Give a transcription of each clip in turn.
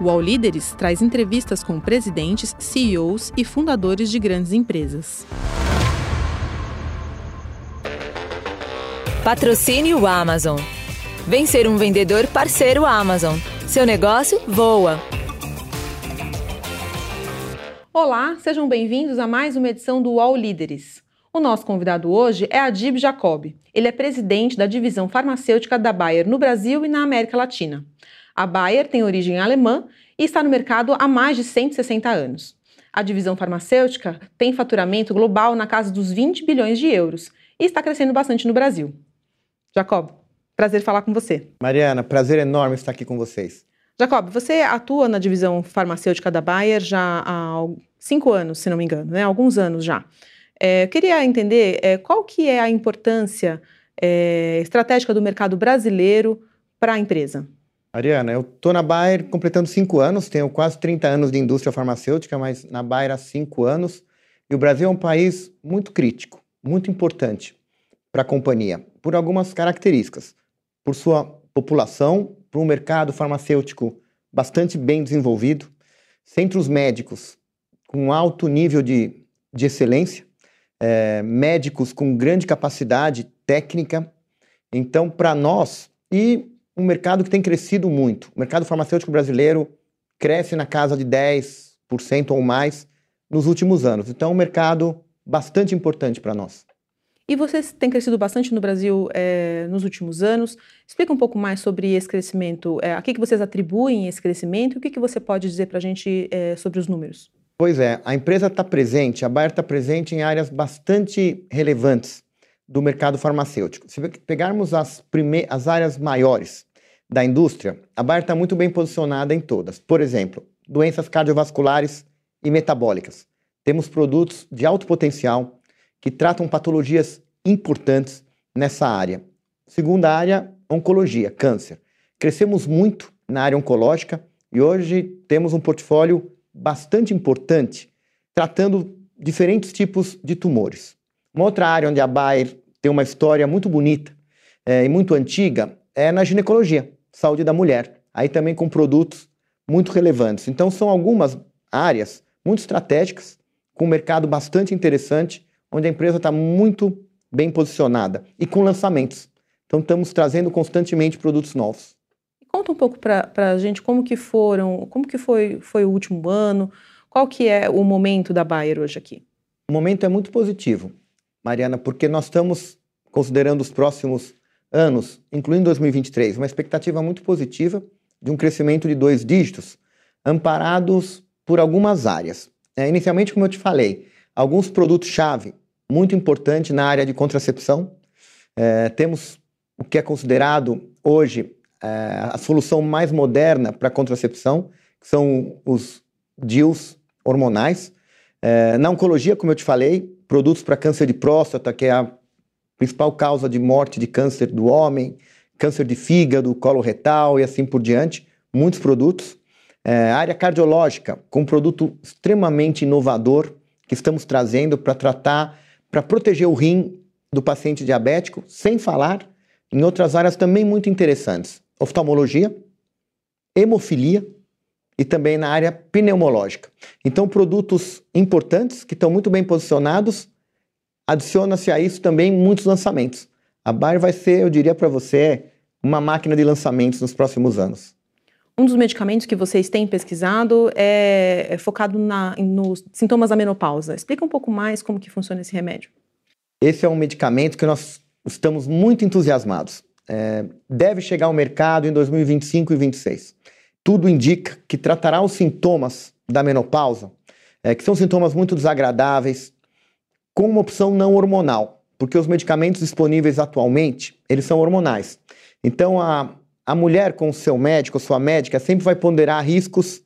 O All Líderes traz entrevistas com presidentes, CEOs e fundadores de grandes empresas. Patrocínio Amazon. Vem ser um vendedor parceiro Amazon. Seu negócio voa. Olá, sejam bem-vindos a mais uma edição do All Líderes. O nosso convidado hoje é Adib Jacob. Ele é presidente da divisão farmacêutica da Bayer no Brasil e na América Latina. A Bayer tem origem alemã e está no mercado há mais de 160 anos. A divisão farmacêutica tem faturamento global na casa dos 20 bilhões de euros e está crescendo bastante no Brasil. Jacob, prazer falar com você. Mariana, prazer enorme estar aqui com vocês. Jacob, você atua na divisão farmacêutica da Bayer já há cinco anos, se não me engano, né? Alguns anos já. É, eu queria entender é, qual que é a importância é, estratégica do mercado brasileiro para a empresa. Ariana, eu estou na Bayer completando cinco anos, tenho quase 30 anos de indústria farmacêutica, mas na Bayer há cinco anos. E o Brasil é um país muito crítico, muito importante para a companhia, por algumas características. Por sua população, por um mercado farmacêutico bastante bem desenvolvido, centros médicos com alto nível de, de excelência, é, médicos com grande capacidade técnica. Então, para nós, e um mercado que tem crescido muito. O mercado farmacêutico brasileiro cresce na casa de 10% ou mais nos últimos anos. Então, é um mercado bastante importante para nós. E vocês têm crescido bastante no Brasil é, nos últimos anos. Explica um pouco mais sobre esse crescimento. É, a que, que vocês atribuem esse crescimento e o que, que você pode dizer para a gente é, sobre os números? Pois é, a empresa está presente, a Bayer está presente em áreas bastante relevantes do mercado farmacêutico. Se pegarmos as, as áreas maiores, da indústria, a Bayer está muito bem posicionada em todas. Por exemplo, doenças cardiovasculares e metabólicas. Temos produtos de alto potencial que tratam patologias importantes nessa área. Segunda área, oncologia, câncer. Crescemos muito na área oncológica e hoje temos um portfólio bastante importante tratando diferentes tipos de tumores. Uma outra área onde a Bayer tem uma história muito bonita é, e muito antiga é na ginecologia saúde da mulher. Aí também com produtos muito relevantes. Então são algumas áreas muito estratégicas, com um mercado bastante interessante, onde a empresa está muito bem posicionada e com lançamentos. Então estamos trazendo constantemente produtos novos. Conta um pouco para a gente como que foram, como que foi, foi o último ano, qual que é o momento da Bayer hoje aqui? O momento é muito positivo, Mariana, porque nós estamos considerando os próximos anos, incluindo 2023, uma expectativa muito positiva de um crescimento de dois dígitos, amparados por algumas áreas. É, inicialmente, como eu te falei, alguns produtos-chave muito importantes na área de contracepção. É, temos o que é considerado hoje é, a solução mais moderna para contracepção, que são os DIUs hormonais. É, na oncologia, como eu te falei, produtos para câncer de próstata, que é a principal causa de morte de câncer do homem, câncer de fígado, colo retal e assim por diante, muitos produtos. É, área cardiológica, com um produto extremamente inovador que estamos trazendo para tratar, para proteger o rim do paciente diabético, sem falar em outras áreas também muito interessantes: oftalmologia, hemofilia e também na área pneumológica. Então, produtos importantes que estão muito bem posicionados adiciona-se a isso também muitos lançamentos. A Bayer vai ser, eu diria para você, uma máquina de lançamentos nos próximos anos. Um dos medicamentos que vocês têm pesquisado é, é focado na, nos sintomas da menopausa. Explica um pouco mais como que funciona esse remédio. Esse é um medicamento que nós estamos muito entusiasmados. É, deve chegar ao mercado em 2025 e 2026. Tudo indica que tratará os sintomas da menopausa, é, que são sintomas muito desagradáveis, com uma opção não hormonal, porque os medicamentos disponíveis atualmente, eles são hormonais. Então, a, a mulher com o seu médico, sua médica, sempre vai ponderar riscos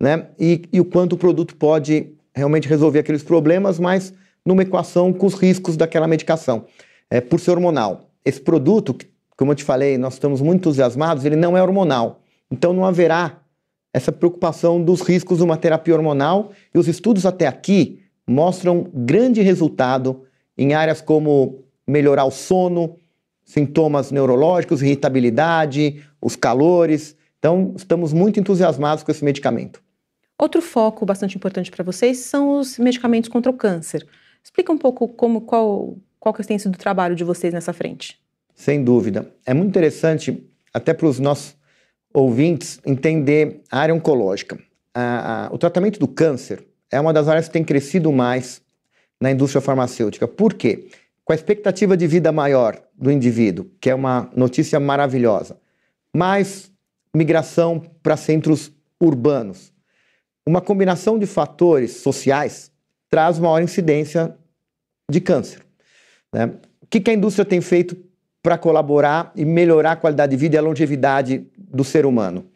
né, e, e o quanto o produto pode realmente resolver aqueles problemas, mas numa equação com os riscos daquela medicação, é, por ser hormonal. Esse produto, como eu te falei, nós estamos muito entusiasmados, ele não é hormonal. Então não haverá essa preocupação dos riscos de uma terapia hormonal e os estudos até aqui mostram grande resultado em áreas como melhorar o sono, sintomas neurológicos, irritabilidade, os calores. Então, estamos muito entusiasmados com esse medicamento. Outro foco bastante importante para vocês são os medicamentos contra o câncer. Explica um pouco como, qual, qual que tem sido o trabalho de vocês nessa frente. Sem dúvida. É muito interessante, até para os nossos ouvintes, entender a área oncológica. A, a, o tratamento do câncer é uma das áreas que tem crescido mais na indústria farmacêutica. Por quê? Com a expectativa de vida maior do indivíduo, que é uma notícia maravilhosa, mais migração para centros urbanos. Uma combinação de fatores sociais traz maior incidência de câncer. Né? O que, que a indústria tem feito para colaborar e melhorar a qualidade de vida e a longevidade do ser humano?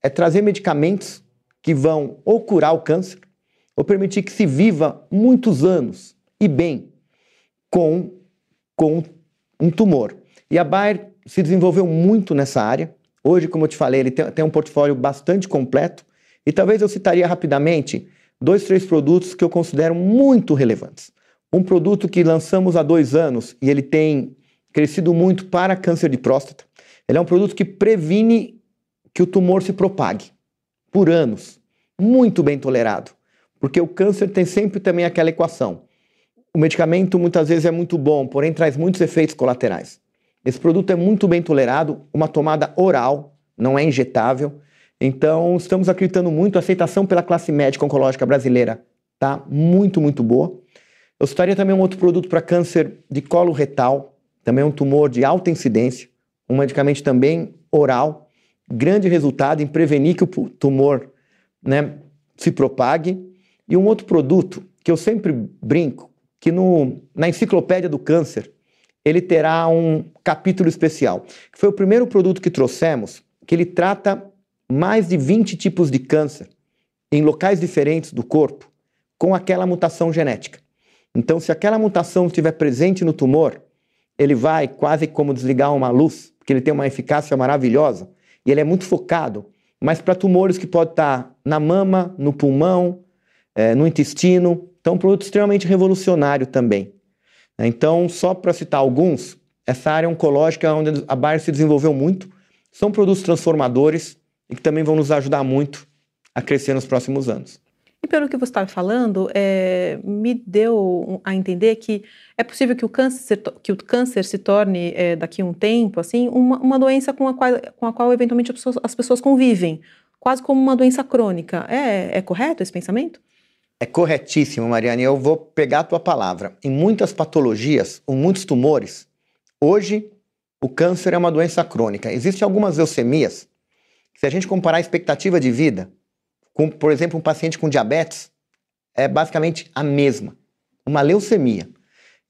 É trazer medicamentos que vão ou curar o câncer ou permitir que se viva muitos anos e bem com, com um tumor. E a Bayer se desenvolveu muito nessa área. Hoje, como eu te falei, ele tem, tem um portfólio bastante completo. E talvez eu citaria rapidamente dois, três produtos que eu considero muito relevantes. Um produto que lançamos há dois anos e ele tem crescido muito para câncer de próstata. Ele é um produto que previne que o tumor se propague por anos. Muito bem tolerado. Porque o câncer tem sempre também aquela equação. O medicamento muitas vezes é muito bom, porém traz muitos efeitos colaterais. Esse produto é muito bem tolerado, uma tomada oral, não é injetável. Então, estamos acreditando muito, a aceitação pela classe médica oncológica brasileira tá muito, muito boa. Eu citaria também um outro produto para câncer de colo retal, também um tumor de alta incidência, um medicamento também oral, grande resultado em prevenir que o tumor né, se propague. E um outro produto que eu sempre brinco, que no, na enciclopédia do câncer ele terá um capítulo especial, foi o primeiro produto que trouxemos, que ele trata mais de 20 tipos de câncer em locais diferentes do corpo com aquela mutação genética. Então, se aquela mutação estiver presente no tumor, ele vai quase como desligar uma luz, porque ele tem uma eficácia maravilhosa e ele é muito focado, mas para tumores que pode estar na mama, no pulmão, é, no intestino. Então, um produto extremamente revolucionário também. Então, só para citar alguns, essa área oncológica é onde a Bayer se desenvolveu muito, são produtos transformadores e que também vão nos ajudar muito a crescer nos próximos anos. E pelo que você estava falando, é, me deu a entender que é possível que o câncer, que o câncer se torne, é, daqui a um tempo, assim, uma, uma doença com a, qual, com a qual eventualmente as pessoas, as pessoas convivem, quase como uma doença crônica. É, é correto esse pensamento? É corretíssimo, Mariane. Eu vou pegar a tua palavra. Em muitas patologias, ou muitos tumores, hoje o câncer é uma doença crônica. Existem algumas leucemias. Se a gente comparar a expectativa de vida com, por exemplo, um paciente com diabetes, é basicamente a mesma. Uma leucemia.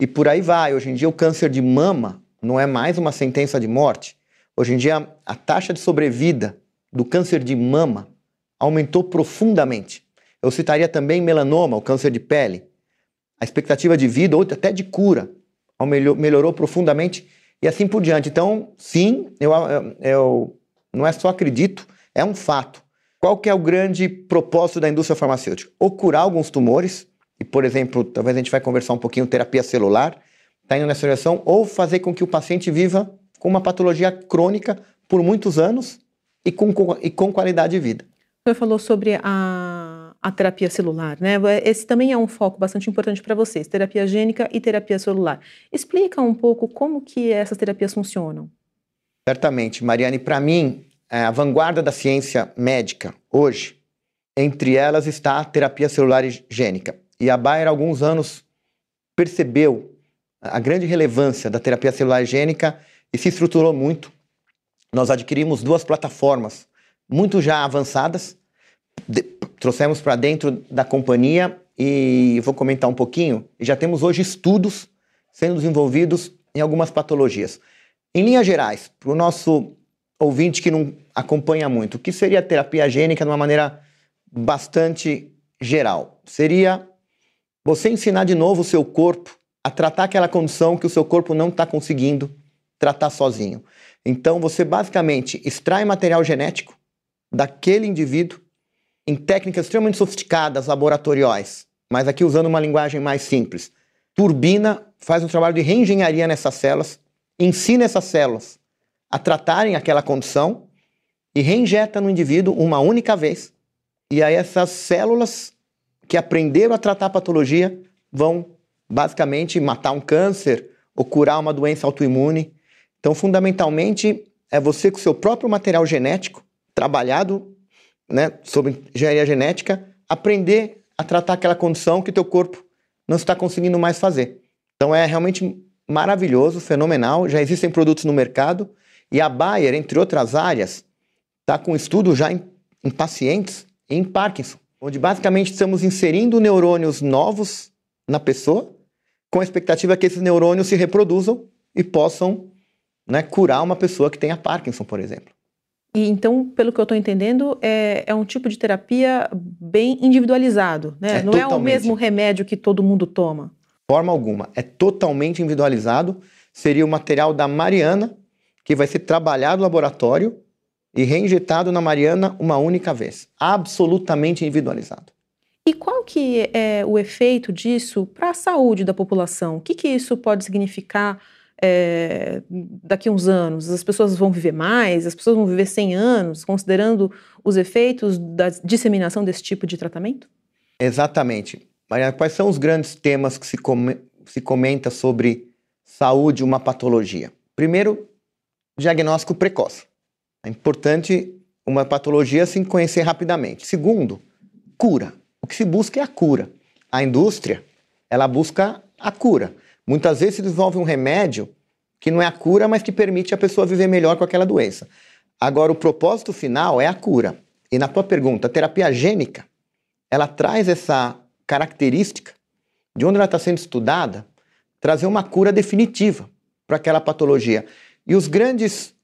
E por aí vai. Hoje em dia, o câncer de mama não é mais uma sentença de morte. Hoje em dia, a taxa de sobrevida do câncer de mama aumentou profundamente. Eu citaria também melanoma, o câncer de pele. A expectativa de vida, ou até de cura, melhorou profundamente e assim por diante. Então, sim, eu, eu não é só acredito, é um fato. Qual que é o grande propósito da indústria farmacêutica? Ou curar alguns tumores, e por exemplo, talvez a gente vai conversar um pouquinho terapia celular, está indo nessa direção, ou fazer com que o paciente viva com uma patologia crônica por muitos anos e com, e com qualidade de vida. O senhor falou sobre a a terapia celular, né? Esse também é um foco bastante importante para vocês, terapia gênica e terapia celular. Explica um pouco como que essas terapias funcionam. Certamente, Mariane, para mim, é, a vanguarda da ciência médica hoje, entre elas está a terapia celular gênica. E a Bayer, há alguns anos, percebeu a grande relevância da terapia celular gênica e se estruturou muito. Nós adquirimos duas plataformas muito já avançadas, de, trouxemos para dentro da companhia e vou comentar um pouquinho. Já temos hoje estudos sendo desenvolvidos em algumas patologias. Em linhas gerais, para o nosso ouvinte que não acompanha muito, o que seria a terapia gênica de uma maneira bastante geral? Seria você ensinar de novo o seu corpo a tratar aquela condição que o seu corpo não está conseguindo tratar sozinho. Então, você basicamente extrai material genético daquele indivíduo em técnicas extremamente sofisticadas, laboratoriais, mas aqui usando uma linguagem mais simples. Turbina faz um trabalho de reengenharia nessas células, ensina essas células a tratarem aquela condição e reinjeta no indivíduo uma única vez. E aí essas células que aprenderam a tratar a patologia vão basicamente matar um câncer ou curar uma doença autoimune. Então, fundamentalmente, é você com o seu próprio material genético, trabalhado né, sobre engenharia genética, aprender a tratar aquela condição que teu corpo não está conseguindo mais fazer. Então é realmente maravilhoso, fenomenal. Já existem produtos no mercado e a Bayer, entre outras áreas, está com estudo já em, em pacientes em Parkinson, onde basicamente estamos inserindo neurônios novos na pessoa, com a expectativa que esses neurônios se reproduzam e possam né, curar uma pessoa que tenha Parkinson, por exemplo. E então, pelo que eu estou entendendo, é, é, um tipo de terapia bem individualizado, né? É Não totalmente. é o mesmo remédio que todo mundo toma. Forma alguma. É totalmente individualizado. Seria o material da Mariana, que vai ser trabalhado no laboratório e reinjetado na Mariana uma única vez. Absolutamente individualizado. E qual que é o efeito disso para a saúde da população? O que, que isso pode significar é, daqui a uns anos? As pessoas vão viver mais? As pessoas vão viver 100 anos, considerando os efeitos da disseminação desse tipo de tratamento? Exatamente. Mariana, quais são os grandes temas que se, com se comenta sobre saúde, uma patologia? Primeiro, diagnóstico precoce. É importante uma patologia se conhecer rapidamente. Segundo, cura. O que se busca é a cura. A indústria, ela busca a cura. Muitas vezes se desenvolve um remédio que não é a cura, mas que permite a pessoa viver melhor com aquela doença. Agora, o propósito final é a cura. E na tua pergunta, a terapia gênica, ela traz essa característica de onde ela está sendo estudada, trazer uma cura definitiva para aquela patologia. E os grandes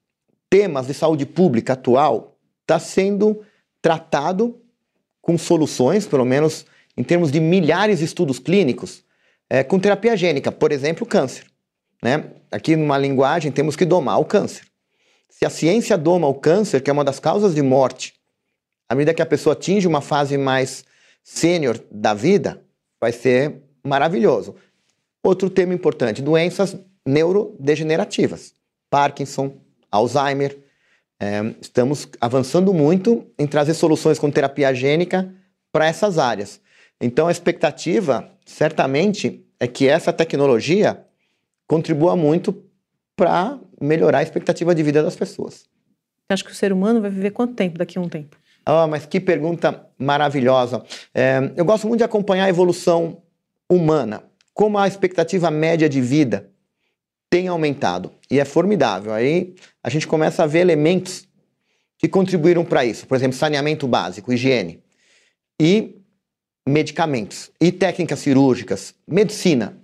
temas de saúde pública atual está sendo tratado com soluções, pelo menos em termos de milhares de estudos clínicos, é, com terapia gênica, por exemplo, câncer. Né? Aqui numa linguagem temos que domar o câncer. Se a ciência doma o câncer, que é uma das causas de morte, à medida que a pessoa atinge uma fase mais sênior da vida, vai ser maravilhoso. Outro tema importante: doenças neurodegenerativas, Parkinson, Alzheimer. É, estamos avançando muito em trazer soluções com terapia gênica para essas áreas. Então, a expectativa certamente é que essa tecnologia contribua muito para melhorar a expectativa de vida das pessoas. Você acha que o ser humano vai viver quanto tempo daqui a um tempo? Ah, mas que pergunta maravilhosa. É, eu gosto muito de acompanhar a evolução humana, como a expectativa média de vida tem aumentado e é formidável. Aí a gente começa a ver elementos que contribuíram para isso, por exemplo, saneamento básico, higiene e medicamentos e técnicas cirúrgicas, medicina,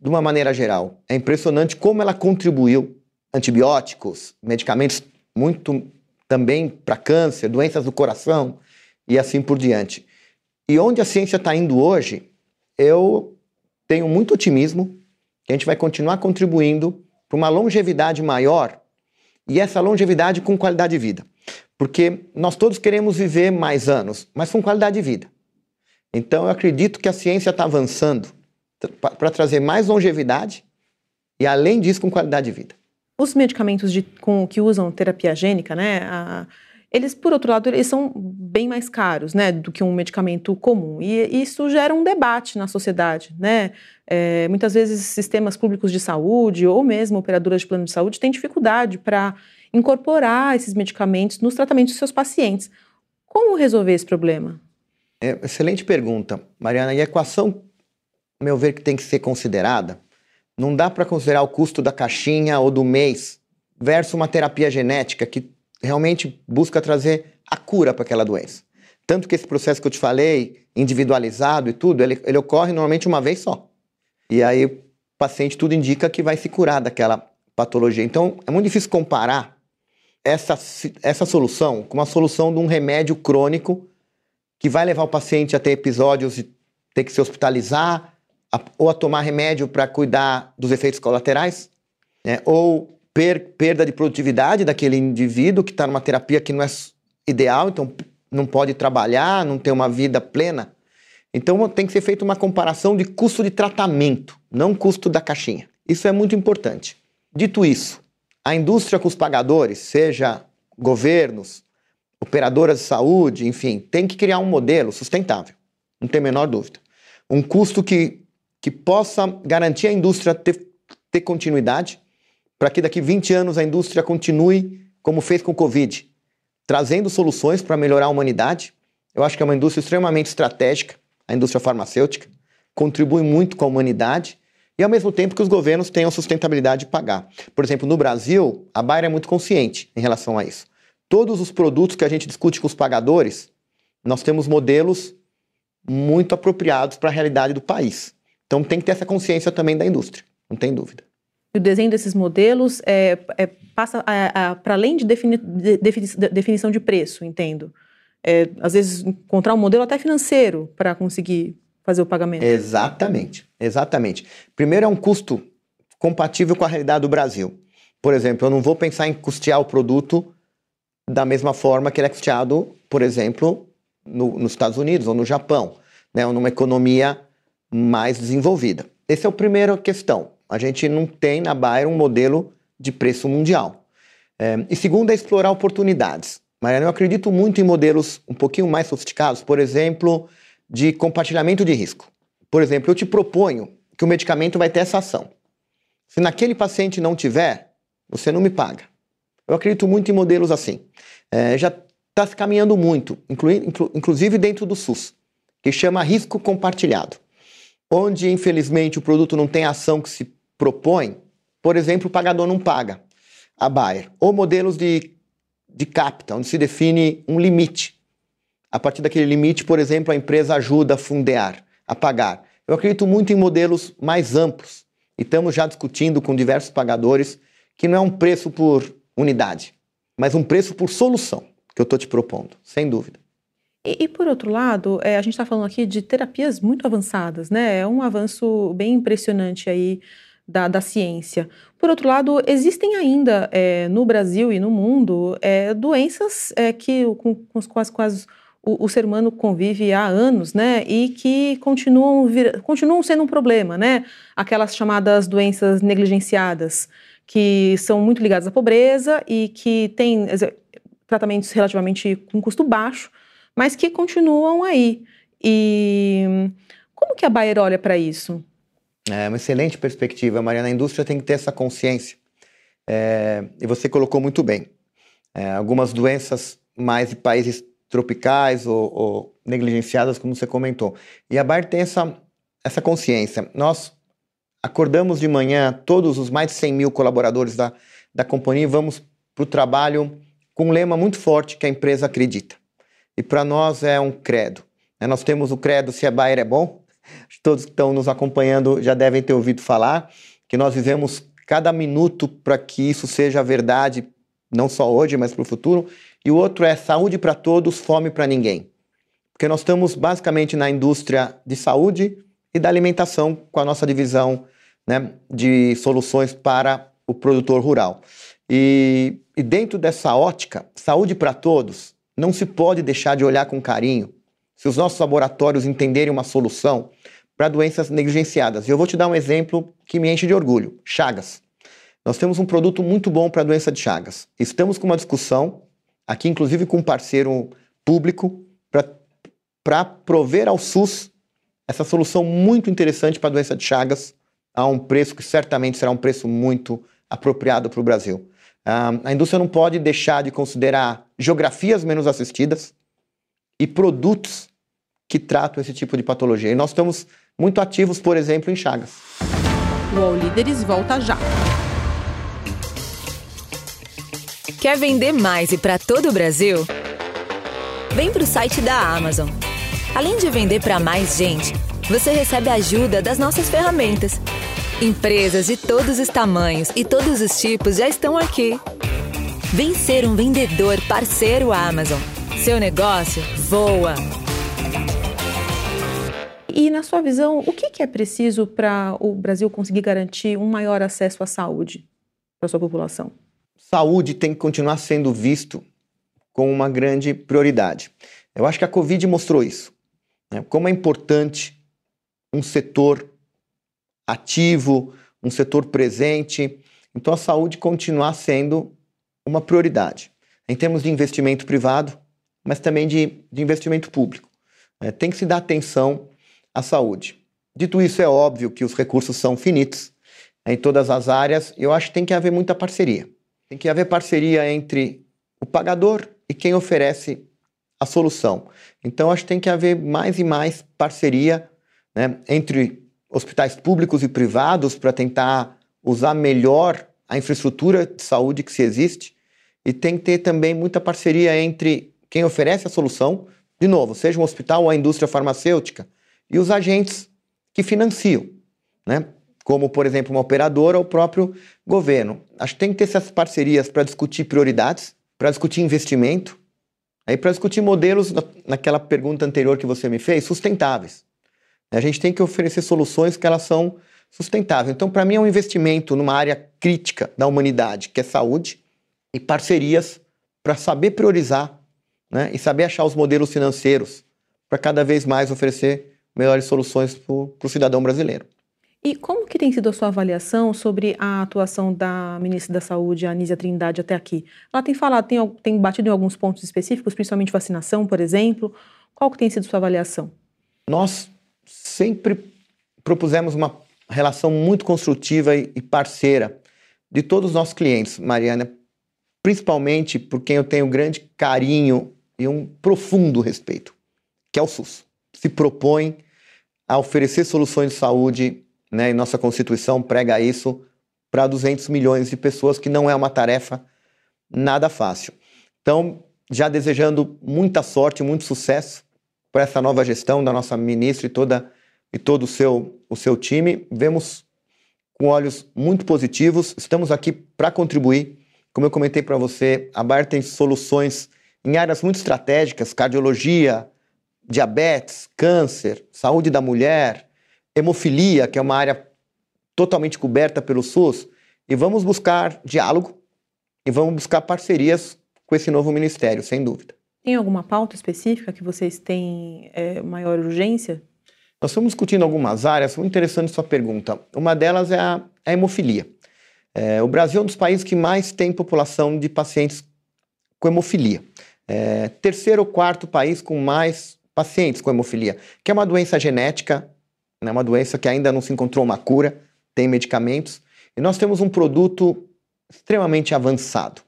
de uma maneira geral. É impressionante como ela contribuiu. Antibióticos, medicamentos muito também para câncer, doenças do coração e assim por diante. E onde a ciência está indo hoje, eu tenho muito otimismo que a gente vai continuar contribuindo para uma longevidade maior e essa longevidade com qualidade de vida. Porque nós todos queremos viver mais anos, mas com qualidade de vida. Então eu acredito que a ciência está avançando para trazer mais longevidade e, além disso, com qualidade de vida. Os medicamentos de, com, que usam terapia gênica, né, a, eles, por outro lado, eles são bem mais caros, né, do que um medicamento comum. E isso gera um debate na sociedade, né? É, muitas vezes sistemas públicos de saúde ou mesmo operadoras de plano de saúde têm dificuldade para incorporar esses medicamentos nos tratamentos dos seus pacientes. Como resolver esse problema? É, excelente pergunta, Mariana. E a equação, a meu ver, que tem que ser considerada, não dá para considerar o custo da caixinha ou do mês versus uma terapia genética que realmente busca trazer a cura para aquela doença. Tanto que esse processo que eu te falei, individualizado e tudo, ele, ele ocorre normalmente uma vez só. E aí o paciente tudo indica que vai se curar daquela patologia. Então é muito difícil comparar essa, essa solução com uma solução de um remédio crônico que vai levar o paciente a ter episódios de ter que se hospitalizar a, ou a tomar remédio para cuidar dos efeitos colaterais, né? ou per, perda de produtividade daquele indivíduo que está numa terapia que não é ideal, então não pode trabalhar, não tem uma vida plena. Então tem que ser feita uma comparação de custo de tratamento, não custo da caixinha. Isso é muito importante. Dito isso, a indústria com os pagadores, seja governos, operadoras de saúde, enfim, tem que criar um modelo sustentável, não tem a menor dúvida. Um custo que, que possa garantir a indústria ter, ter continuidade, para que daqui 20 anos a indústria continue como fez com o Covid, trazendo soluções para melhorar a humanidade. Eu acho que é uma indústria extremamente estratégica, a indústria farmacêutica, contribui muito com a humanidade e ao mesmo tempo que os governos tenham sustentabilidade de pagar. Por exemplo, no Brasil, a Bayer é muito consciente em relação a isso todos os produtos que a gente discute com os pagadores, nós temos modelos muito apropriados para a realidade do país. Então tem que ter essa consciência também da indústria, não tem dúvida. O desenho desses modelos é, é passa para além de, defini, de, de, definição de preço, entendo. É, às vezes encontrar um modelo até financeiro para conseguir fazer o pagamento. Exatamente, exatamente. Primeiro é um custo compatível com a realidade do Brasil. Por exemplo, eu não vou pensar em custear o produto da mesma forma que ele é custeado, por exemplo, no, nos Estados Unidos ou no Japão, né, ou numa economia mais desenvolvida. Essa é a primeira questão. A gente não tem na Bayer um modelo de preço mundial. É, e segundo é explorar oportunidades. Mariana, eu acredito muito em modelos um pouquinho mais sofisticados, por exemplo, de compartilhamento de risco. Por exemplo, eu te proponho que o medicamento vai ter essa ação. Se naquele paciente não tiver, você não me paga. Eu acredito muito em modelos assim. É, já está se caminhando muito, inclu, inclusive dentro do SUS, que chama risco compartilhado, onde infelizmente o produto não tem a ação que se propõe. Por exemplo, o pagador não paga a Bayer. Ou modelos de, de capta, onde se define um limite. A partir daquele limite, por exemplo, a empresa ajuda a fundear, a pagar. Eu acredito muito em modelos mais amplos e estamos já discutindo com diversos pagadores que não é um preço por unidade, mas um preço por solução que eu estou te propondo, sem dúvida. E, e por outro lado, é, a gente está falando aqui de terapias muito avançadas, né? É um avanço bem impressionante aí da, da ciência. Por outro lado, existem ainda é, no Brasil e no mundo é, doenças é, que, com, com as quais o, o, ser humano convive há anos, né? E que continuam, vir, continuam sendo um problema, né? Aquelas chamadas doenças negligenciadas que são muito ligados à pobreza e que têm tratamentos relativamente com custo baixo, mas que continuam aí. E como que a Bayer olha para isso? É uma excelente perspectiva, Mariana. A indústria tem que ter essa consciência. É, e você colocou muito bem. É, algumas doenças mais de países tropicais ou, ou, negligenciadas, como você comentou. E a Bayer tem essa, essa consciência. Nós acordamos de manhã, todos os mais de 100 mil colaboradores da, da companhia, vamos para o trabalho com um lema muito forte que a empresa acredita. E para nós é um credo. Né? Nós temos o credo se a Bayer é bom, todos que estão nos acompanhando já devem ter ouvido falar, que nós vivemos cada minuto para que isso seja verdade, não só hoje, mas para o futuro. E o outro é saúde para todos, fome para ninguém. Porque nós estamos basicamente na indústria de saúde e da alimentação com a nossa divisão né, de soluções para o produtor rural. E, e dentro dessa ótica, saúde para todos, não se pode deixar de olhar com carinho se os nossos laboratórios entenderem uma solução para doenças negligenciadas. E eu vou te dar um exemplo que me enche de orgulho: Chagas. Nós temos um produto muito bom para a doença de Chagas. Estamos com uma discussão, aqui inclusive com um parceiro público, para prover ao SUS essa solução muito interessante para a doença de Chagas a um preço que certamente será um preço muito apropriado para o Brasil. Uh, a indústria não pode deixar de considerar geografias menos assistidas e produtos que tratam esse tipo de patologia. E nós estamos muito ativos, por exemplo, em Chagas. O All Líderes volta já. Quer vender mais e para todo o Brasil? Vem para o site da Amazon Além de vender para mais gente, você recebe a ajuda das nossas ferramentas. Empresas de todos os tamanhos e todos os tipos já estão aqui. Vem ser um vendedor parceiro Amazon. Seu negócio voa. E na sua visão, o que é preciso para o Brasil conseguir garantir um maior acesso à saúde para a sua população? Saúde tem que continuar sendo visto como uma grande prioridade. Eu acho que a Covid mostrou isso. Né? Como é importante um setor ativo, um setor presente. Então, a saúde continuar sendo uma prioridade. Em termos de investimento privado, mas também de, de investimento público. É, tem que se dar atenção à saúde. Dito isso, é óbvio que os recursos são finitos em todas as áreas. Eu acho que tem que haver muita parceria. Tem que haver parceria entre o pagador e quem oferece a solução. Então, acho que tem que haver mais e mais parceria né, entre hospitais públicos e privados para tentar usar melhor a infraestrutura de saúde que se existe e tem que ter também muita parceria entre quem oferece a solução, de novo, seja um hospital ou a indústria farmacêutica, e os agentes que financiam, né? como, por exemplo, uma operadora ou o próprio governo. Acho que tem que ter essas parcerias para discutir prioridades, para discutir investimento, aí para discutir modelos, naquela pergunta anterior que você me fez, sustentáveis. A gente tem que oferecer soluções que elas são sustentáveis. Então, para mim, é um investimento numa área crítica da humanidade, que é saúde, e parcerias para saber priorizar né, e saber achar os modelos financeiros para cada vez mais oferecer melhores soluções para o cidadão brasileiro. E como que tem sido a sua avaliação sobre a atuação da ministra da Saúde, Anísia Trindade, até aqui? Ela tem falado, tem, tem batido em alguns pontos específicos, principalmente vacinação, por exemplo. Qual que tem sido sua avaliação? Nós sempre propusemos uma relação muito construtiva e parceira de todos os nossos clientes, Mariana, principalmente por quem eu tenho grande carinho e um profundo respeito, que é o SUS. Se propõe a oferecer soluções de saúde, né, e nossa Constituição prega isso para 200 milhões de pessoas, que não é uma tarefa nada fácil. Então, já desejando muita sorte, muito sucesso para essa nova gestão da nossa ministra e, toda, e todo o seu, o seu time, vemos com olhos muito positivos, estamos aqui para contribuir. Como eu comentei para você, a Bayer tem soluções em áreas muito estratégicas, cardiologia, diabetes, câncer, saúde da mulher, hemofilia, que é uma área totalmente coberta pelo SUS, e vamos buscar diálogo e vamos buscar parcerias com esse novo ministério, sem dúvida. Tem alguma pauta específica que vocês têm é, maior urgência? Nós estamos discutindo algumas áreas, muito interessante sua pergunta. Uma delas é a, a hemofilia. É, o Brasil é um dos países que mais tem população de pacientes com hemofilia. É, terceiro ou quarto país com mais pacientes com hemofilia, que é uma doença genética, é uma doença que ainda não se encontrou uma cura, tem medicamentos, e nós temos um produto extremamente avançado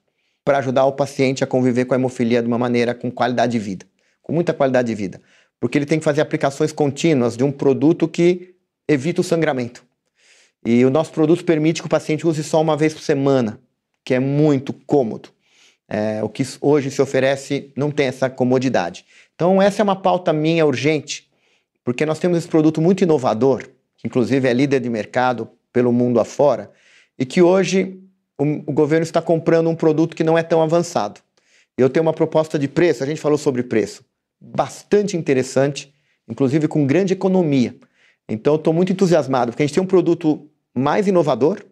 para ajudar o paciente a conviver com a hemofilia de uma maneira com qualidade de vida, com muita qualidade de vida, porque ele tem que fazer aplicações contínuas de um produto que evita o sangramento. E o nosso produto permite que o paciente use só uma vez por semana, que é muito cômodo. É, o que hoje se oferece não tem essa comodidade. Então, essa é uma pauta minha urgente, porque nós temos esse produto muito inovador, que inclusive é líder de mercado pelo mundo afora, e que hoje o, o governo está comprando um produto que não é tão avançado. Eu tenho uma proposta de preço, a gente falou sobre preço, bastante interessante, inclusive com grande economia. Então, estou muito entusiasmado, porque a gente tem um produto mais inovador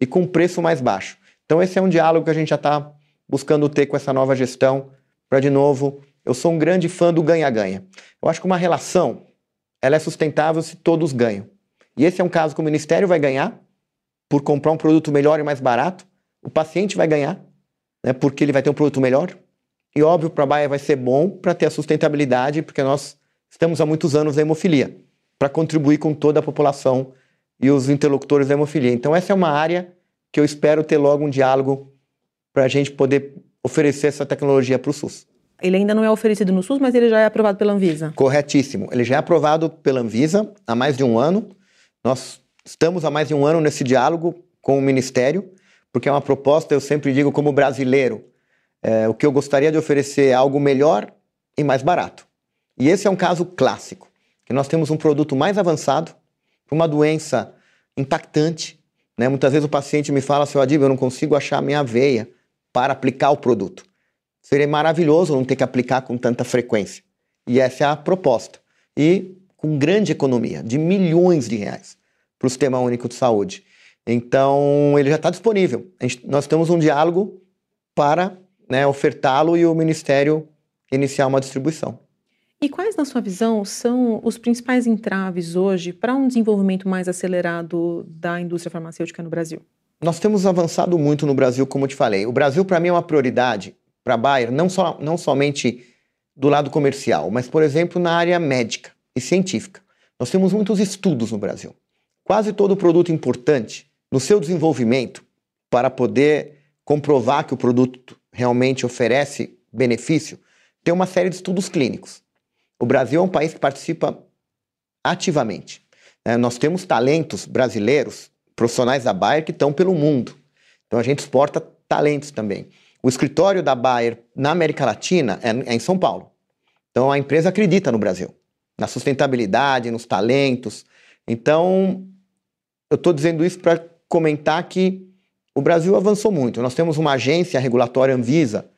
e com preço mais baixo. Então, esse é um diálogo que a gente já está buscando ter com essa nova gestão, para, de novo, eu sou um grande fã do ganha-ganha. Eu acho que uma relação ela é sustentável se todos ganham. E esse é um caso que o Ministério vai ganhar por comprar um produto melhor e mais barato, o paciente vai ganhar, né, porque ele vai ter um produto melhor, e óbvio, para a Baia vai ser bom para ter a sustentabilidade, porque nós estamos há muitos anos na hemofilia, para contribuir com toda a população e os interlocutores da hemofilia. Então, essa é uma área que eu espero ter logo um diálogo para a gente poder oferecer essa tecnologia para o SUS. Ele ainda não é oferecido no SUS, mas ele já é aprovado pela Anvisa. Corretíssimo. Ele já é aprovado pela Anvisa há mais de um ano. Nós estamos há mais de um ano nesse diálogo com o Ministério, porque é uma proposta, eu sempre digo, como brasileiro, é, o que eu gostaria de oferecer é algo melhor e mais barato. E esse é um caso clássico, que nós temos um produto mais avançado, para uma doença impactante. Né? Muitas vezes o paciente me fala, seu Adib, eu não consigo achar a minha veia para aplicar o produto. Seria maravilhoso não ter que aplicar com tanta frequência. E essa é a proposta. E com grande economia, de milhões de reais, para o Sistema Único de Saúde. Então, ele já está disponível. Gente, nós temos um diálogo para né, ofertá-lo e o Ministério iniciar uma distribuição. E quais, na sua visão, são os principais entraves hoje para um desenvolvimento mais acelerado da indústria farmacêutica no Brasil? Nós temos avançado muito no Brasil, como eu te falei. O Brasil, para mim, é uma prioridade para a Bayer, não, só, não somente do lado comercial, mas, por exemplo, na área médica e científica. Nós temos muitos estudos no Brasil. Quase todo produto importante, no seu desenvolvimento, para poder comprovar que o produto realmente oferece benefício, tem uma série de estudos clínicos. O Brasil é um país que participa ativamente. É, nós temos talentos brasileiros, profissionais da Bayer, que estão pelo mundo. Então a gente exporta talentos também. O escritório da Bayer na América Latina é, é em São Paulo. Então a empresa acredita no Brasil, na sustentabilidade, nos talentos. Então eu estou dizendo isso para comentar que o Brasil avançou muito. Nós temos uma agência regulatória Anvisa,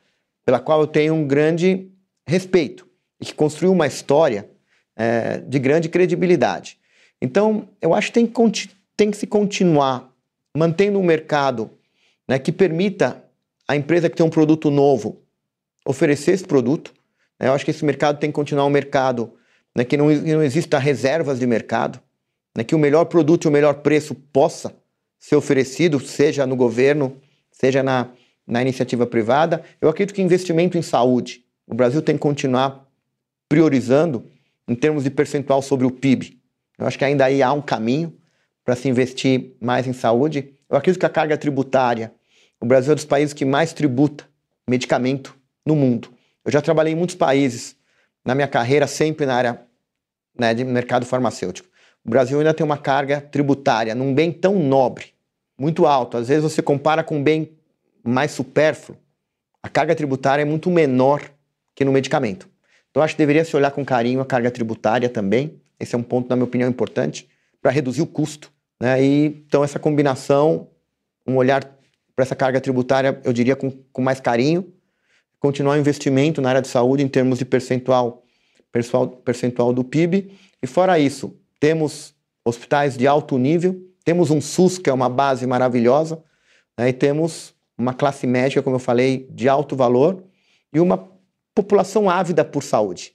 pela qual eu tenho um grande respeito e que construiu uma história é, de grande credibilidade. Então, eu acho que tem que, tem que se continuar mantendo um mercado né, que permita a empresa que tem um produto novo oferecer esse produto. Né? Eu acho que esse mercado tem que continuar um mercado né, que não, não exista reservas de mercado, né, que o melhor produto e o melhor preço possa ser oferecido, seja no governo, seja na, na iniciativa privada. Eu acredito que investimento em saúde, o Brasil tem que continuar priorizando em termos de percentual sobre o PIB. Eu acho que ainda aí há um caminho para se investir mais em saúde. Eu acredito que a carga tributária, o Brasil é um dos países que mais tributa medicamento no mundo. Eu já trabalhei em muitos países na minha carreira, sempre na área né, de mercado farmacêutico. O Brasil ainda tem uma carga tributária num bem tão nobre, muito alto. Às vezes você compara com um bem mais supérfluo, a carga tributária é muito menor que no medicamento. Então, acho que deveria se olhar com carinho a carga tributária também. Esse é um ponto, na minha opinião, importante para reduzir o custo. Né? E, então, essa combinação, um olhar para essa carga tributária, eu diria, com, com mais carinho, continuar o investimento na área de saúde em termos de percentual, percentual, do PIB. E, fora isso, temos hospitais de alto nível, temos um SUS, que é uma base maravilhosa, né? e temos uma classe médica, como eu falei, de alto valor, e uma população ávida por saúde.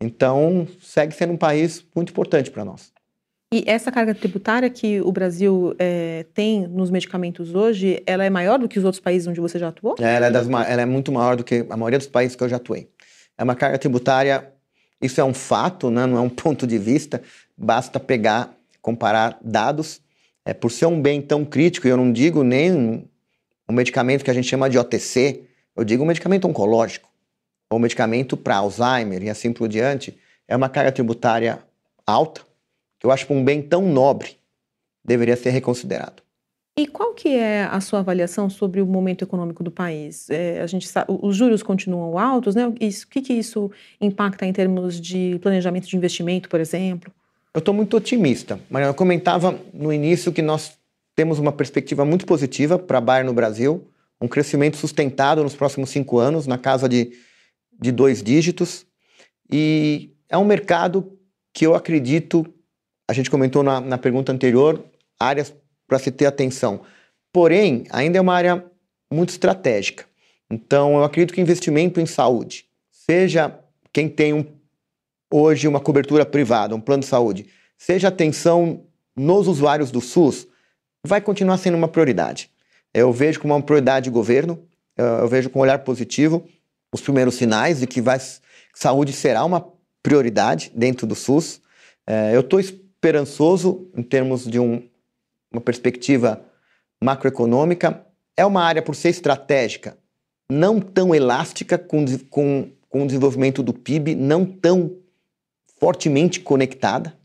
Então, segue sendo um país muito importante para nós. E essa carga tributária que o Brasil é, tem nos medicamentos hoje, ela é maior do que os outros países onde você já atuou? Ela é, das, ela é muito maior do que a maioria dos países que eu já atuei. É uma carga tributária, isso é um fato, né? não é um ponto de vista, basta pegar, comparar dados. É, por ser um bem tão crítico, eu não digo nem um, um medicamento que a gente chama de OTC, eu digo um medicamento oncológico ou medicamento para Alzheimer e assim por diante, é uma carga tributária alta, eu acho que um bem tão nobre deveria ser reconsiderado. E qual que é a sua avaliação sobre o momento econômico do país? É, a gente sabe, os juros continuam altos, né? Isso, o que, que isso impacta em termos de planejamento de investimento, por exemplo? Eu estou muito otimista. Mas eu comentava no início que nós temos uma perspectiva muito positiva para a Bayer no Brasil, um crescimento sustentado nos próximos cinco anos, na casa de de dois dígitos. E é um mercado que eu acredito, a gente comentou na, na pergunta anterior, áreas para se ter atenção. Porém, ainda é uma área muito estratégica. Então, eu acredito que investimento em saúde, seja quem tem um, hoje uma cobertura privada, um plano de saúde, seja atenção nos usuários do SUS, vai continuar sendo uma prioridade. Eu vejo como uma prioridade de governo, eu vejo com um olhar positivo os primeiros sinais de que vai, saúde será uma prioridade dentro do SUS. É, eu estou esperançoso em termos de um, uma perspectiva macroeconômica. É uma área, por ser estratégica, não tão elástica com, com, com o desenvolvimento do PIB, não tão fortemente conectada.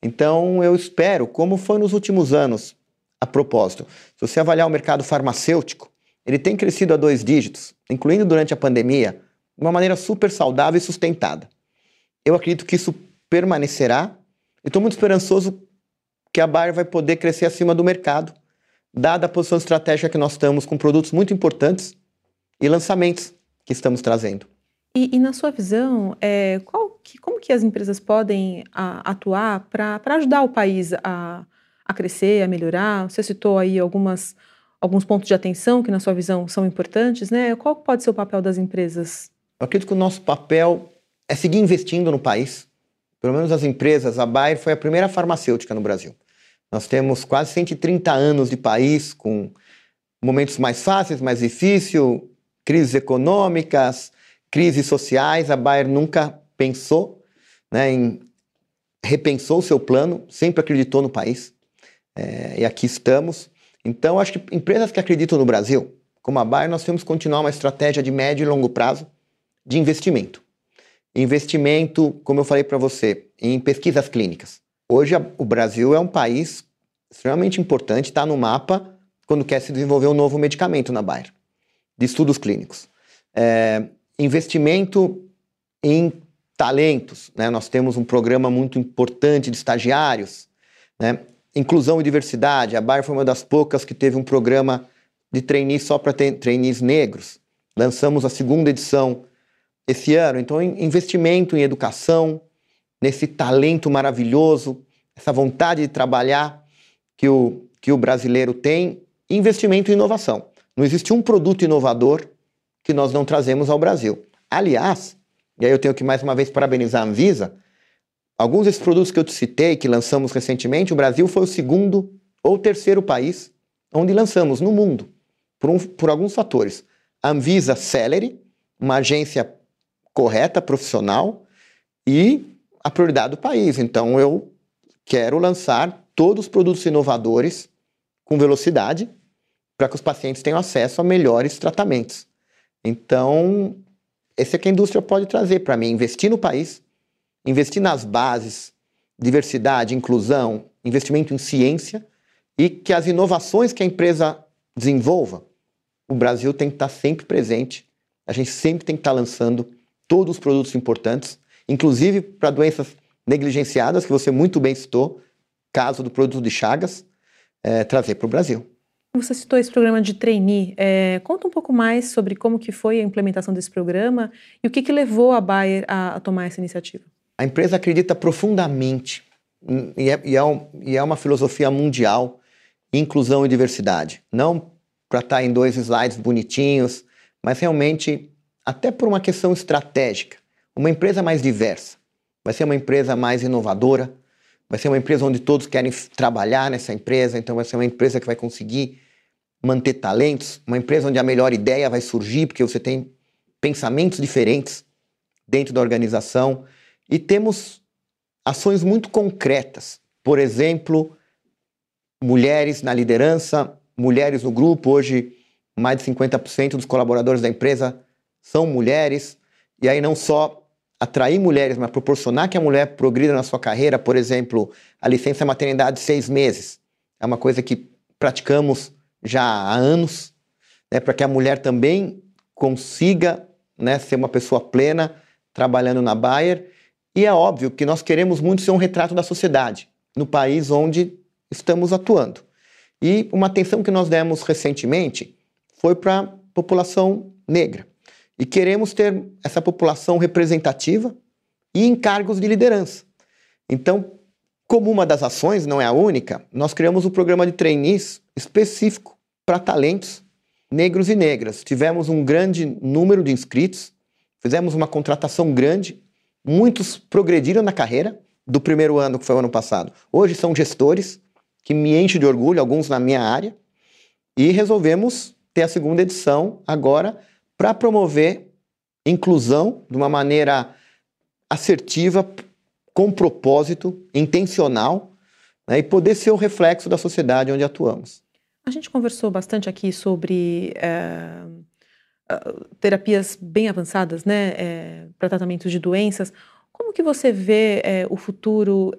Então, eu espero, como foi nos últimos anos, a propósito, se você avaliar o mercado farmacêutico, ele tem crescido a dois dígitos, incluindo durante a pandemia, de uma maneira super saudável e sustentada. Eu acredito que isso permanecerá estou muito esperançoso que a Bayer vai poder crescer acima do mercado, dada a posição estratégica que nós estamos com produtos muito importantes e lançamentos que estamos trazendo. E, e na sua visão, é, que, como que as empresas podem a, atuar para ajudar o país a, a crescer, a melhorar? Você citou aí algumas alguns pontos de atenção que, na sua visão, são importantes, né? Qual pode ser o papel das empresas? Eu acredito que o nosso papel é seguir investindo no país. Pelo menos as empresas, a Bayer foi a primeira farmacêutica no Brasil. Nós temos quase 130 anos de país, com momentos mais fáceis, mais difíceis, crises econômicas, crises sociais, a Bayer nunca pensou né, em repensou o seu plano, sempre acreditou no país. É, e aqui estamos. Então, acho que empresas que acreditam no Brasil, como a Bayer, nós temos que continuar uma estratégia de médio e longo prazo de investimento. Investimento, como eu falei para você, em pesquisas clínicas. Hoje, a, o Brasil é um país extremamente importante, está no mapa quando quer se desenvolver um novo medicamento na Bayer, de estudos clínicos. É, investimento em talentos, né? nós temos um programa muito importante de estagiários, né? inclusão e diversidade, a Bayer foi uma das poucas que teve um programa de trainees só para trainees negros. Lançamos a segunda edição esse ano, então investimento em educação, nesse talento maravilhoso, essa vontade de trabalhar que o, que o brasileiro tem, investimento em inovação. Não existe um produto inovador que nós não trazemos ao Brasil. Aliás, e aí eu tenho que mais uma vez parabenizar a Anvisa, alguns desses produtos que eu te citei, que lançamos recentemente, o Brasil foi o segundo ou terceiro país onde lançamos no mundo, por, um, por alguns fatores. A Anvisa Celery, uma agência correta, profissional, e a prioridade do país. Então eu quero lançar todos os produtos inovadores com velocidade para que os pacientes tenham acesso a melhores tratamentos. Então, esse é que a indústria pode trazer para mim, investir no país, investir nas bases, diversidade, inclusão, investimento em ciência e que as inovações que a empresa desenvolva, o Brasil tem que estar sempre presente. A gente sempre tem que estar lançando todos os produtos importantes, inclusive para doenças negligenciadas, que você muito bem citou, caso do produto de Chagas, é, trazer para o Brasil. Você citou esse programa de trainee. É, conta um pouco mais sobre como que foi a implementação desse programa e o que, que levou a Bayer a, a tomar essa iniciativa. A empresa acredita profundamente e é, e é, um, e é uma filosofia mundial inclusão e diversidade. Não para estar tá em dois slides bonitinhos, mas realmente até por uma questão estratégica. Uma empresa mais diversa vai ser uma empresa mais inovadora, vai ser uma empresa onde todos querem trabalhar nessa empresa, então vai ser uma empresa que vai conseguir manter talentos, uma empresa onde a melhor ideia vai surgir, porque você tem pensamentos diferentes dentro da organização e temos ações muito concretas. Por exemplo, mulheres na liderança, mulheres no grupo. Hoje, mais de 50% dos colaboradores da empresa são mulheres. E aí, não só atrair mulheres, mas proporcionar que a mulher progrida na sua carreira, por exemplo, a licença maternidade de seis meses. É uma coisa que praticamos já há anos, né, para que a mulher também consiga né, ser uma pessoa plena trabalhando na Bayer. E é óbvio que nós queremos muito ser um retrato da sociedade no país onde estamos atuando. E uma atenção que nós demos recentemente foi para a população negra. E queremos ter essa população representativa e em cargos de liderança. Então, como uma das ações, não é a única, nós criamos um programa de trainees específico para talentos negros e negras. Tivemos um grande número de inscritos, fizemos uma contratação grande, muitos progrediram na carreira do primeiro ano, que foi o ano passado. Hoje são gestores, que me enche de orgulho, alguns na minha área, e resolvemos ter a segunda edição agora para promover inclusão de uma maneira assertiva, com propósito, intencional, né, e poder ser o reflexo da sociedade onde atuamos. A gente conversou bastante aqui sobre é, terapias bem avançadas, né, é, para tratamento de doenças. Como que você vê é, o futuro?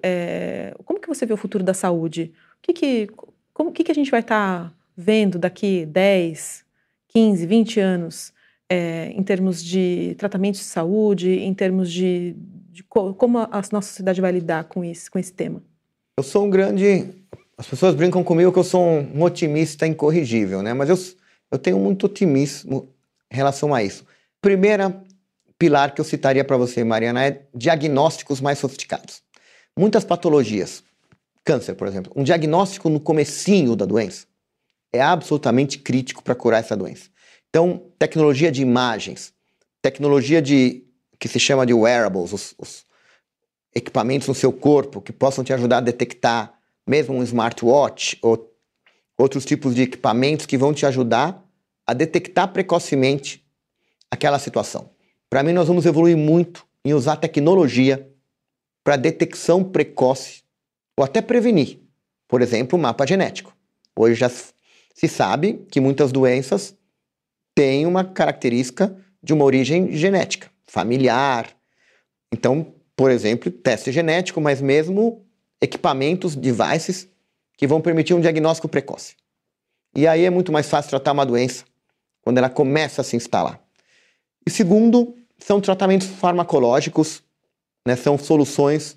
como que você vê o futuro da saúde? O que que, como, que, que a gente vai estar tá vendo daqui 10, 15, 20 anos? É, em termos de tratamento de saúde, em termos de, de co como a nossa sociedade vai lidar com, isso, com esse tema? Eu sou um grande. As pessoas brincam comigo que eu sou um otimista incorrigível, né? Mas eu, eu tenho muito otimismo em relação a isso. Primeira pilar que eu citaria para você, Mariana, é diagnósticos mais sofisticados. Muitas patologias, câncer, por exemplo, um diagnóstico no comecinho da doença é absolutamente crítico para curar essa doença. Então, tecnologia de imagens, tecnologia de que se chama de wearables, os, os equipamentos no seu corpo que possam te ajudar a detectar mesmo um smartwatch ou outros tipos de equipamentos que vão te ajudar a detectar precocemente aquela situação. para mim nós vamos evoluir muito em usar tecnologia para detecção precoce ou até prevenir. Por exemplo, o mapa genético. Hoje já se sabe que muitas doenças têm uma característica de uma origem genética, familiar. Então, por exemplo, teste genético, mas mesmo equipamentos, devices que vão permitir um diagnóstico precoce. E aí é muito mais fácil tratar uma doença quando ela começa a se instalar. E segundo, são tratamentos farmacológicos, né, são soluções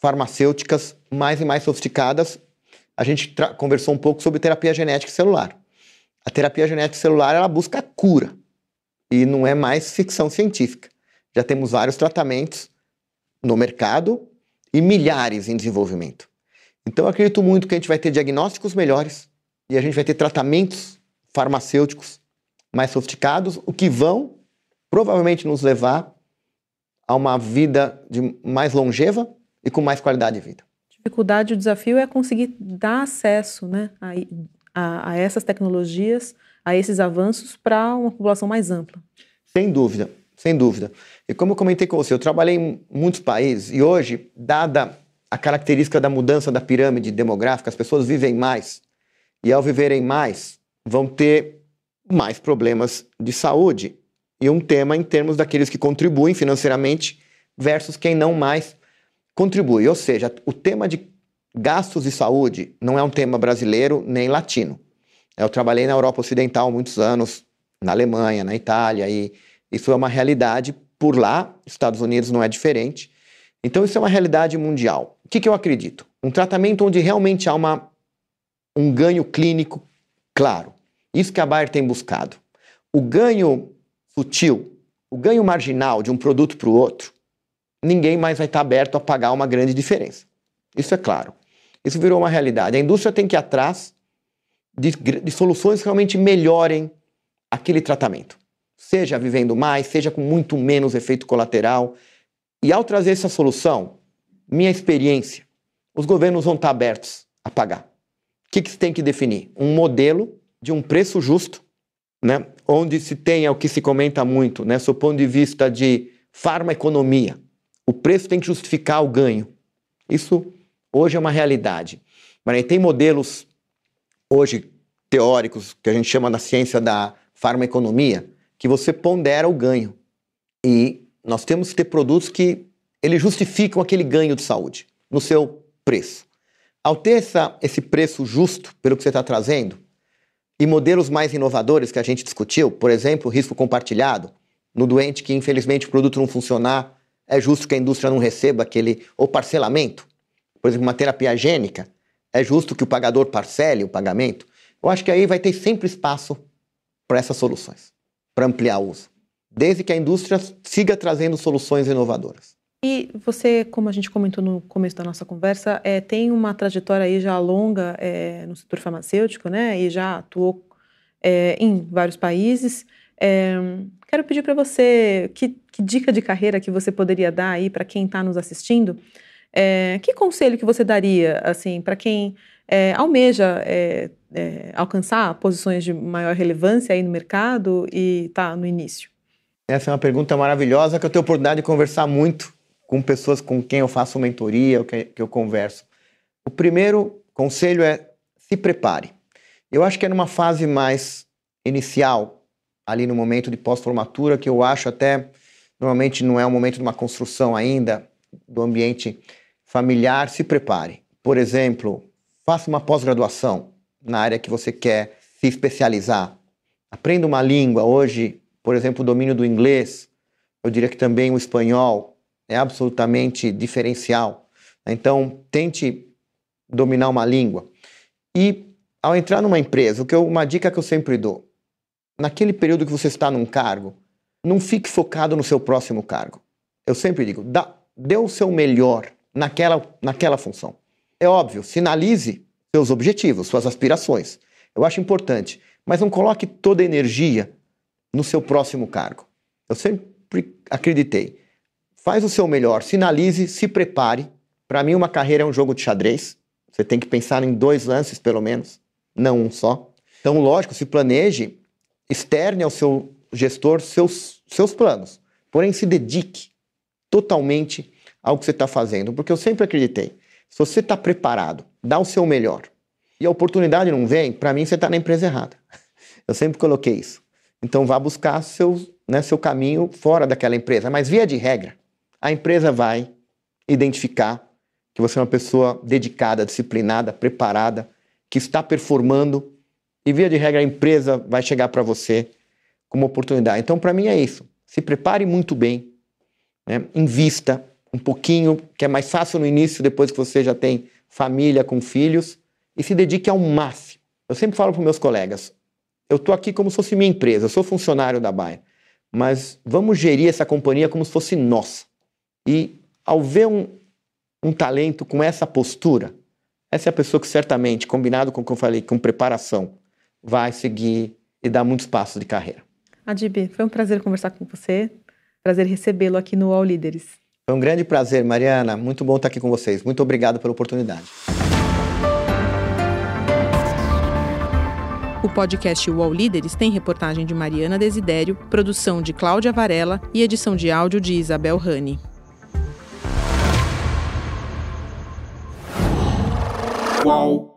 farmacêuticas mais e mais sofisticadas. A gente conversou um pouco sobre terapia genética celular. A terapia genética celular ela busca cura e não é mais ficção científica. Já temos vários tratamentos no mercado e milhares em desenvolvimento. Então, eu acredito muito que a gente vai ter diagnósticos melhores e a gente vai ter tratamentos farmacêuticos mais sofisticados, o que vão provavelmente nos levar a uma vida de mais longeva e com mais qualidade de vida. A dificuldade, o desafio é conseguir dar acesso né, a, a, a essas tecnologias, a esses avanços para uma população mais ampla. Sem dúvida, sem dúvida. E como eu comentei com você, eu trabalhei em muitos países e hoje, dada a característica da mudança da pirâmide demográfica, as pessoas vivem mais. E ao viverem mais, vão ter mais problemas de saúde. E um tema em termos daqueles que contribuem financeiramente versus quem não mais contribui. Ou seja, o tema de gastos de saúde não é um tema brasileiro nem latino. Eu trabalhei na Europa Ocidental muitos anos, na Alemanha, na Itália, e isso é uma realidade por lá, Estados Unidos não é diferente. Então, isso é uma realidade mundial. O que, que eu acredito? Um tratamento onde realmente há uma, um ganho clínico claro. Isso que a Bayer tem buscado. O ganho sutil, o ganho marginal de um produto para o outro, ninguém mais vai estar aberto a pagar uma grande diferença. Isso é claro. Isso virou uma realidade. A indústria tem que ir atrás de, de soluções que realmente melhorem aquele tratamento seja vivendo mais, seja com muito menos efeito colateral. E ao trazer essa solução, minha experiência, os governos vão estar abertos a pagar. O que, que se tem que definir? Um modelo de um preço justo, né? onde se tenha o que se comenta muito, né? do ponto de vista de farmaeconomia. O preço tem que justificar o ganho. Isso hoje é uma realidade. Mas tem modelos hoje teóricos que a gente chama na ciência da farmaeconomia, que você pondera o ganho. E nós temos que ter produtos que eles justificam aquele ganho de saúde no seu preço. Ao ter essa, esse preço justo pelo que você está trazendo, e modelos mais inovadores que a gente discutiu, por exemplo, risco compartilhado, no doente que infelizmente o produto não funcionar, é justo que a indústria não receba aquele, ou parcelamento, por exemplo, uma terapia gênica, é justo que o pagador parcele o pagamento. Eu acho que aí vai ter sempre espaço para essas soluções para ampliar o uso, desde que a indústria siga trazendo soluções inovadoras. E você, como a gente comentou no começo da nossa conversa, é, tem uma trajetória aí já longa é, no setor farmacêutico, né? E já atuou é, em vários países. É, quero pedir para você que, que, dica de carreira que você poderia dar aí para quem está nos assistindo. É, que conselho que você daria, assim, para quem é, almeja é, alcançar posições de maior relevância aí no mercado e está no início? Essa é uma pergunta maravilhosa que eu tenho a oportunidade de conversar muito com pessoas com quem eu faço mentoria, que, que eu converso. O primeiro conselho é se prepare. Eu acho que é numa fase mais inicial, ali no momento de pós-formatura, que eu acho até normalmente não é o momento de uma construção ainda do ambiente familiar, se prepare. Por exemplo, faça uma pós-graduação na área que você quer se especializar. Aprenda uma língua. Hoje, por exemplo, o domínio do inglês, eu diria que também o espanhol é absolutamente diferencial. Então, tente dominar uma língua. E ao entrar numa empresa, eu, uma dica que eu sempre dou, naquele período que você está num cargo, não fique focado no seu próximo cargo. Eu sempre digo, dá, dê o seu melhor naquela, naquela função. É óbvio, sinalize seus objetivos, suas aspirações. Eu acho importante, mas não coloque toda a energia no seu próximo cargo. Eu sempre acreditei. Faz o seu melhor, sinalize, se prepare. Para mim, uma carreira é um jogo de xadrez. Você tem que pensar em dois lances, pelo menos, não um só. Então, lógico, se planeje, externe ao seu gestor seus, seus planos. Porém, se dedique totalmente ao que você está fazendo, porque eu sempre acreditei. Se você está preparado, dá o seu melhor e a oportunidade não vem, para mim você está na empresa errada. Eu sempre coloquei isso. Então vá buscar seu, né, seu caminho fora daquela empresa. Mas via de regra, a empresa vai identificar que você é uma pessoa dedicada, disciplinada, preparada, que está performando. E via de regra, a empresa vai chegar para você com uma oportunidade. Então, para mim, é isso. Se prepare muito bem, né? invista um pouquinho, que é mais fácil no início, depois que você já tem família com filhos, e se dedique ao máximo. Eu sempre falo para meus colegas: eu estou aqui como se fosse minha empresa, eu sou funcionário da Bayer, mas vamos gerir essa companhia como se fosse nossa. E ao ver um, um talento com essa postura, essa é a pessoa que certamente, combinado com o que eu falei, com preparação, vai seguir e dar muitos passos de carreira. Adib, foi um prazer conversar com você, prazer recebê-lo aqui no All Líderes. Foi um grande prazer, Mariana. Muito bom estar aqui com vocês. Muito obrigado pela oportunidade. O podcast UOL Líderes tem reportagem de Mariana Desidério, produção de Cláudia Varela e edição de áudio de Isabel Rani. UOL.